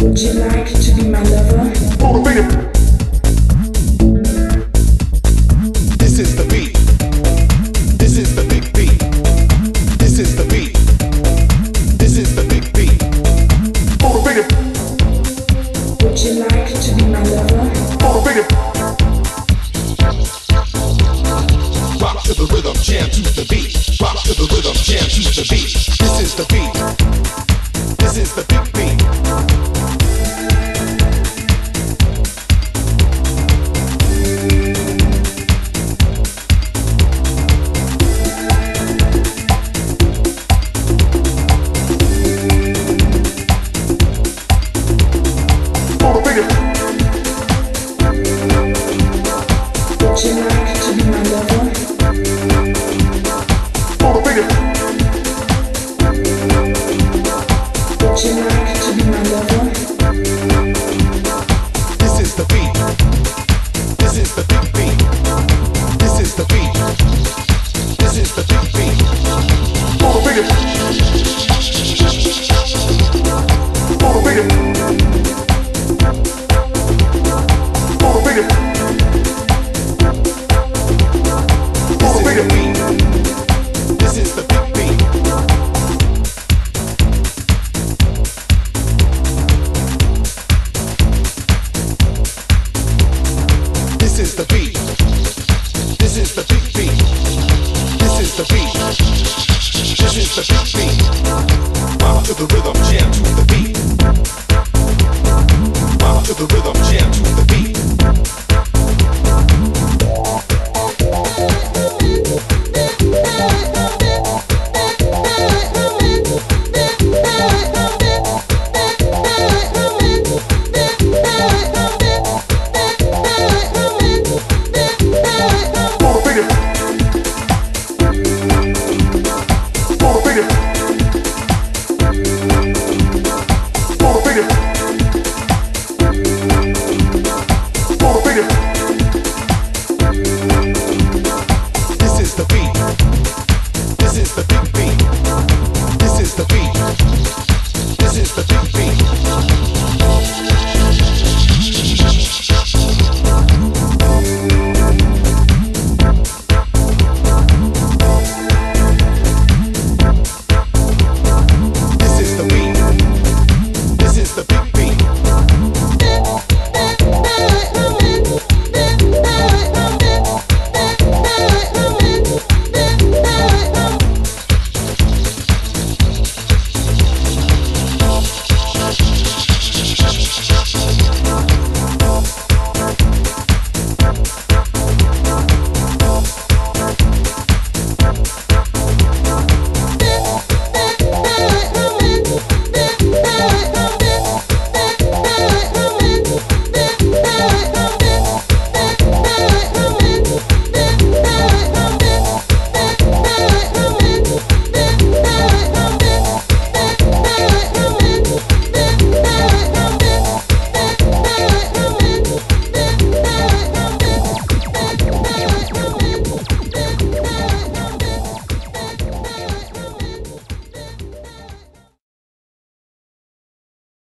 Would you like to be my lover? Motivated. This is the beat. This is the big beat. This is the beat. This is the big beat. Motivated. Would you like to be my lover? Motivated. Rock to the rhythm, jam to the beat. Rock to the rhythm, jam to the beat. This is the beat. This the beat. This is the big beat. Rock to the rhythm, jam to the beat. you